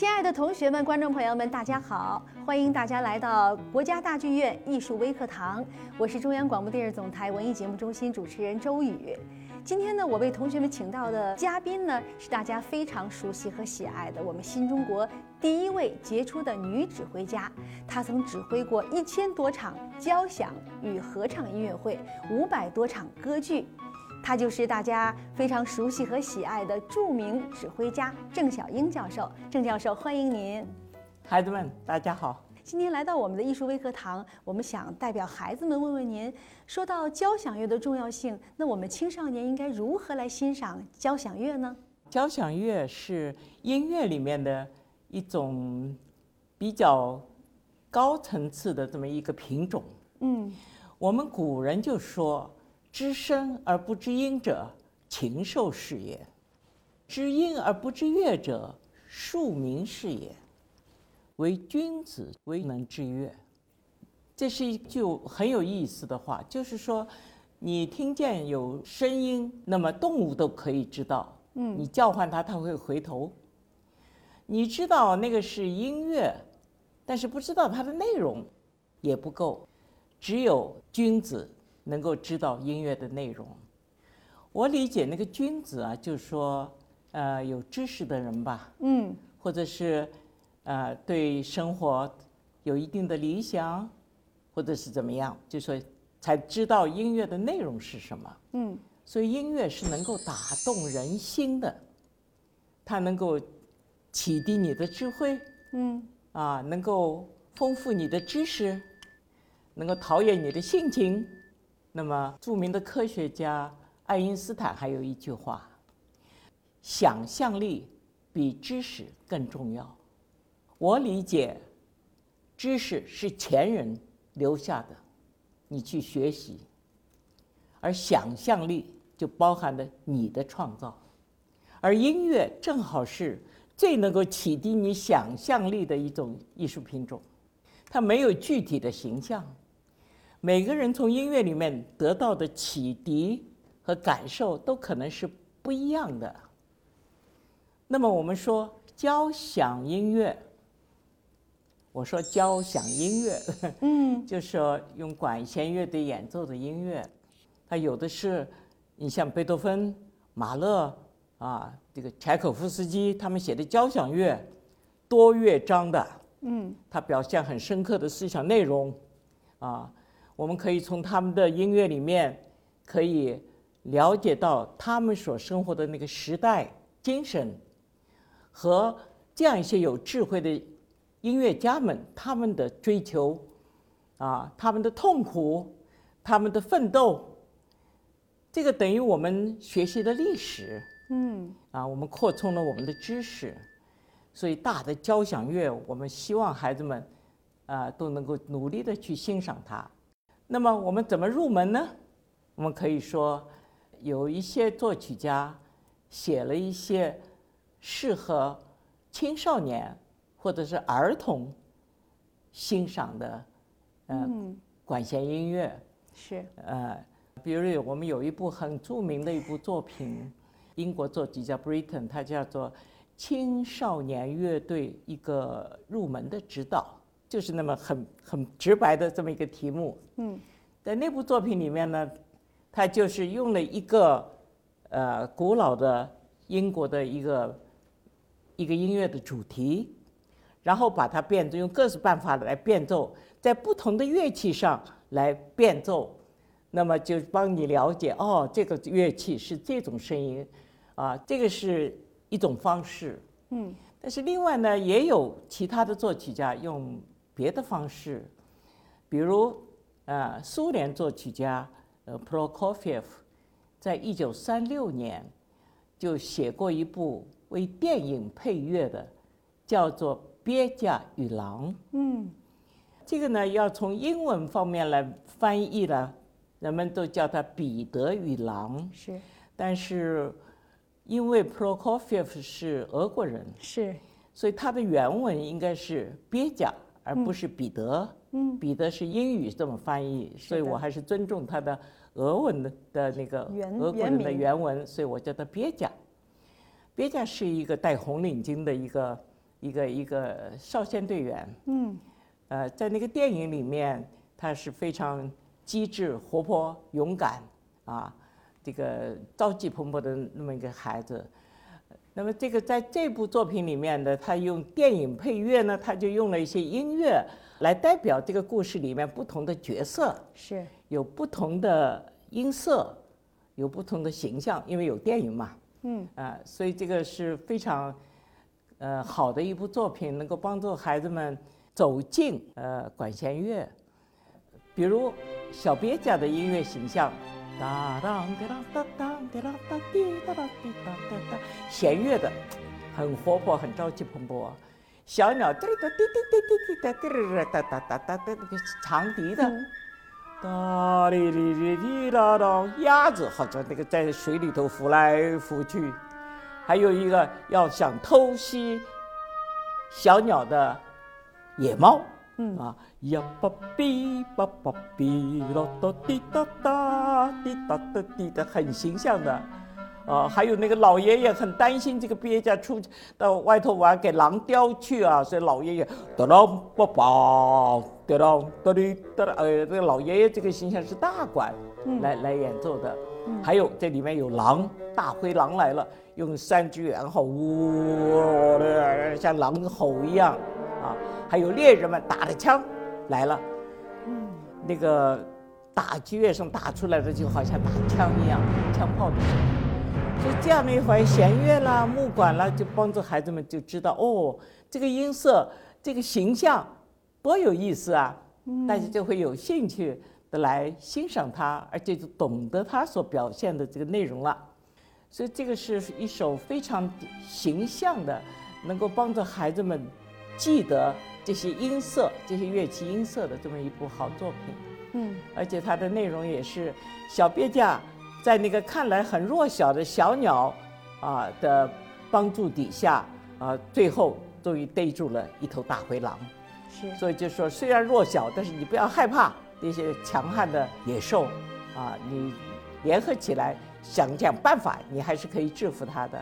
亲爱的同学们、观众朋友们，大家好！欢迎大家来到国家大剧院艺术微课堂，我是中央广播电视总台文艺节目中心主持人周宇。今天呢，我为同学们请到的嘉宾呢，是大家非常熟悉和喜爱的我们新中国第一位杰出的女指挥家。她曾指挥过一千多场交响与合唱音乐会，五百多场歌剧。她就是大家非常熟悉和喜爱的著名指挥家郑小英教授。郑教授，欢迎您！孩子们，大家好！今天来到我们的艺术微课堂，我们想代表孩子们问问您：说到交响乐的重要性，那我们青少年应该如何来欣赏交响乐呢？交响乐是音乐里面的一种比较高层次的这么一个品种。嗯，我们古人就说。知声而不知音者，禽兽是也；知音而不知乐者，庶民是也。唯君子唯能知乐。这是一句很有意思的话，就是说，你听见有声音，那么动物都可以知道。嗯，你叫唤它，它会回头。你知道那个是音乐，但是不知道它的内容，也不够。只有君子。能够知道音乐的内容，我理解那个君子啊，就是说，呃，有知识的人吧，嗯，或者是，呃，对生活有一定的理想，或者是怎么样，就说才知道音乐的内容是什么，嗯，所以音乐是能够打动人心的，它能够启迪你的智慧，嗯，啊，能够丰富你的知识，能够陶冶你的性情。那么，著名的科学家爱因斯坦还有一句话：“想象力比知识更重要。”我理解，知识是前人留下的，你去学习；而想象力就包含了你的创造。而音乐正好是最能够启迪你想象力的一种艺术品种，它没有具体的形象。每个人从音乐里面得到的启迪和感受都可能是不一样的。那么我们说交响音乐，我说交响音乐，嗯，就是说用管弦乐队演奏的音乐，它有的是，你像贝多芬、马勒啊，这个柴可夫斯基他们写的交响乐，多乐章的，嗯，它表现很深刻的思想内容，啊。我们可以从他们的音乐里面，可以了解到他们所生活的那个时代精神，和这样一些有智慧的音乐家们他们的追求，啊，他们的痛苦，他们的奋斗，这个等于我们学习的历史，嗯，啊，我们扩充了我们的知识，所以大的交响乐，我们希望孩子们，啊，都能够努力的去欣赏它。那么我们怎么入门呢？我们可以说，有一些作曲家写了一些适合青少年或者是儿童欣赏的，嗯，管弦音乐是呃，比如我们有一部很著名的一部作品，英国作曲家 Britton，它叫做《青少年乐队一个入门的指导》。就是那么很很直白的这么一个题目。嗯，在那部作品里面呢，他就是用了一个呃古老的英国的一个一个音乐的主题，然后把它变奏，用各式办法来变奏，在不同的乐器上来变奏，那么就帮你了解哦，这个乐器是这种声音，啊，这个是一种方式。嗯，但是另外呢，也有其他的作曲家用。别的方式，比如，呃，苏联作曲家呃 Prokofiev，在一九三六年就写过一部为电影配乐的，叫做《鳖甲与狼》。嗯，这个呢，要从英文方面来翻译了，人们都叫它《彼得与狼》。是，但是因为 Prokofiev 是俄国人，是，所以他的原文应该是鳖甲。而不是彼得，嗯，彼得是英语这么翻译，所以我还是尊重他的俄文的的那个俄国人的原文，所以我叫他鳖甲。鳖甲是一个戴红领巾的一个一个一个少先队员，嗯呃，在那个电影里面，他是非常机智、活泼、勇敢啊，这个朝气蓬勃的那么一个孩子。那么这个在这部作品里面呢，他用电影配乐呢，他就用了一些音乐来代表这个故事里面不同的角色，是。有不同的音色，有不同的形象，因为有电影嘛。嗯。啊，所以这个是非常呃好的一部作品，能够帮助孩子们走进呃管弦乐，比如小别家的音乐形象，哒当哒当哒当哒当哒滴哒当滴当哒当，弦乐的很活泼，很朝气蓬勃。小鸟滴哒滴滴滴滴滴哒滴哒哒哒哒哒，那个长笛的。哒哩哩哩哩啦啦，鸭子好像那个在水里头浮来浮去，还有一个要想偷袭小鸟的野猫，嗯。啊，呀吧哔吧吧哔啦哒滴哒哒滴哒哒滴的，很形象的。啊，还有那个老爷爷很担心这个鳖家出到外头玩给狼叼去啊，所以老爷爷哒啷吧吧哒啷哒哩哒啦，呃，这个老爷爷这个形象是大管嗯。来来演奏的，还有这里面有狼，大灰狼来了，用三只猿吼呜的像狼吼一样啊，还有猎人们打着枪来了，嗯那个打击乐上打出来的就好像打枪一样，枪炮的声音。所以这样的一回弦乐啦、木管啦，就帮助孩子们就知道哦，这个音色、这个形象多有意思啊！大家就会有兴趣的来欣赏它，而且就懂得它所表现的这个内容了。所以这个是一首非常形象的，能够帮助孩子们记得这些音色、这些乐器音色的这么一部好作品。嗯而且它的内容也是小鳖架在那个看来很弱小的小鸟啊的帮助底下啊，最后终于逮住了一头大灰狼。是所以就说，虽然弱小，但是你不要害怕那些强悍的野兽啊，你联合起来想想办法，你还是可以制服它的。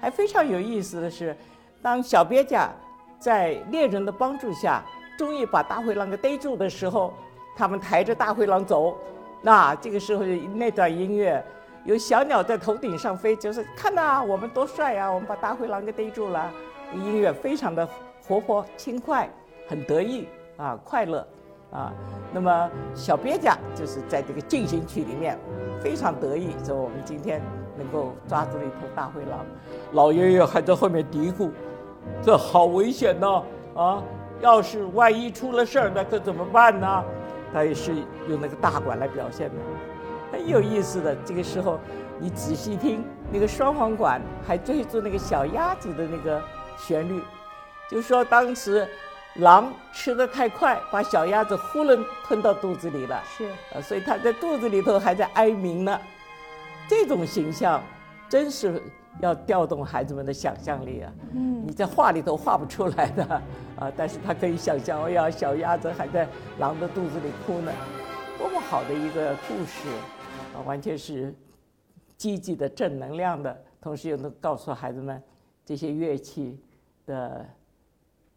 还非常有意思的是，当小鳖架在猎人的帮助下，终于把大灰狼给逮住的时候，他们抬着大灰狼走。那这个时候那段音乐，有小鸟在头顶上飞，就是看呐、我们多帅呀、我们把大灰狼给逮住了。音乐非常的活泼轻快，很得意啊，快乐啊。那么小鳖家就是在这个进行曲里面非常得意，说我们今天能够抓住了一头大灰狼。老爷爷还在后面嘀咕：“这好危险呐！啊，要是万一出了事儿，那可怎么办呢？”他也是用那个大管来表现的，很有意思的。这个时候，你仔细听，那个双簧管还追逐那个小鸭子的那个旋律，就说当时狼吃得太快，把小鸭子呼噜吞到肚子里了，是呃，所以它在肚子里头还在哀鸣呢。这种形象真是要调动孩子们的想象力啊！嗯你在画里头画不出来的啊，但是他可以想象，哎呀，小鸭子还在狼的肚子里哭呢，多么好的一个故事啊！完全是积极的、正能量的，同时又能告诉孩子们这些乐器的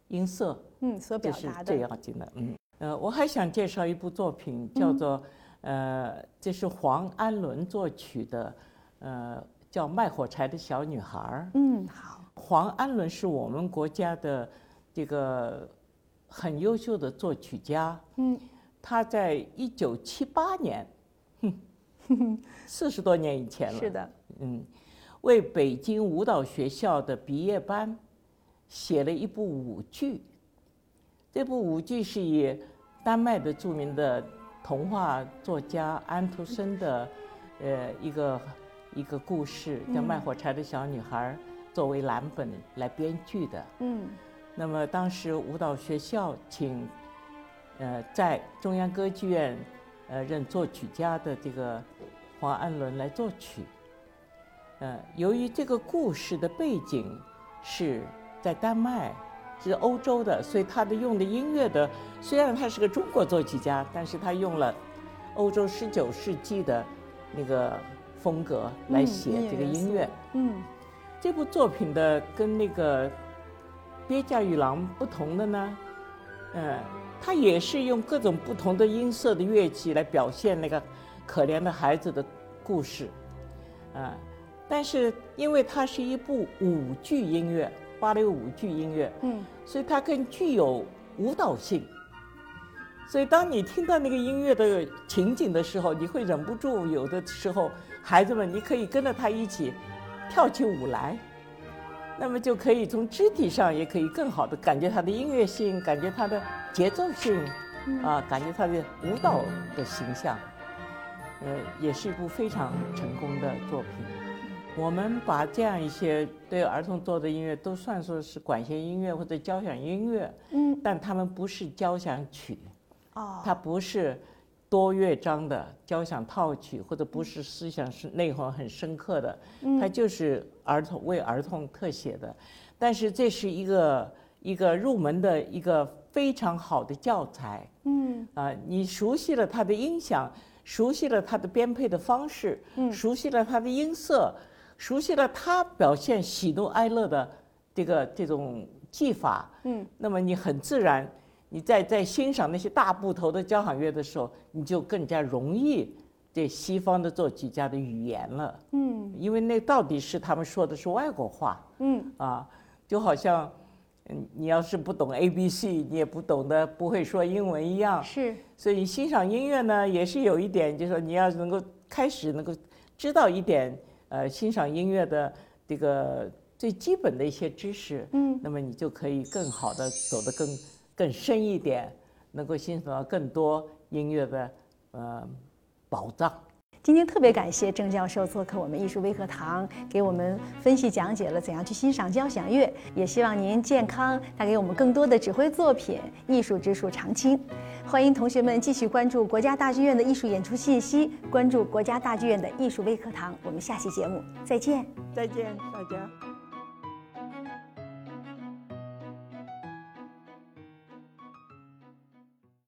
音色，嗯所表达的最要紧的。嗯，呃，我还想介绍一部作品，叫做、呃，这是黄安伦作曲的，呃，叫《卖火柴的小女孩儿》。嗯好黄安伦是我们国家的这个很优秀的作曲家，嗯他在一九七八年，哼，四十多年以前了，是的嗯，为北京舞蹈学校的毕业班写了一部舞剧。这部舞剧是以丹麦的著名的童话作家安徒生的，呃，一个一个故事叫《卖火柴的小女孩》作为蓝本来编剧的。嗯那么当时舞蹈学校请，呃，在中央歌剧院，呃，任作曲家的这个黄安伦来作曲。呃，由于这个故事的背景是在丹麦，是欧洲的，所以他的用的音乐的，虽然他是个中国作曲家，但是他用了欧洲十九世纪的那个风格来嗯写这个音乐。嗯这部作品的跟那个鳖驾驭郎不同的呢？嗯，它也是用各种不同的音色的乐器来表现那个可怜的孩子的故事，啊，但是因为它是一部舞剧音乐，芭蕾舞剧音乐，嗯，所以它更具有舞蹈性。所以当你听到那个音乐的情景的时候，你会忍不住有的时候，孩子们你可以跟着他一起跳起舞来。那么就可以从肢体上也可以更好的感觉它的音乐性，感觉它的节奏性，啊，感觉它的舞蹈的形象，呃，也是一部非常成功的作品。我们把这样一些对儿童做的音乐都算作是管弦音乐或者交响音乐，嗯，但他们不是交响曲，哦，它不是多乐章的交响套曲，或者不是思想是内核很深刻的，它就是儿童为儿童特写的。但是这是一个一个入门的一个非常好的教材。嗯啊，你熟悉了它的音响，熟悉了它的编配的方式，熟悉了它的音色，熟悉了它表现喜怒哀乐的这个这种技法，嗯，那么你很自然，你在在欣赏那些大部头的交响乐的时候，你就更加容易对西方的作曲家的语言了，嗯。因为那到底是他们说的是外国话，嗯。啊，就好像，嗯，你要是不懂 A B C，你也不懂得不会说英文一样。是，所以欣赏音乐呢，也是有一点，就是说你要能够开始能够知道一点，呃，欣赏音乐的这个最基本的一些知识，嗯，那么你就可以更好的走得更更深一点，能够欣赏到更多音乐的呃宝藏。今天特别感谢郑教授做客我们艺术微课堂，给我们分析讲解了怎样去欣赏交响乐。也希望您健康，带给我们更多的指挥作品，艺术之树常青。欢迎同学们继续关注国家大剧院的艺术演出信息，关注国家大剧院的艺术微课堂。我们下期节目再见。再见，大家。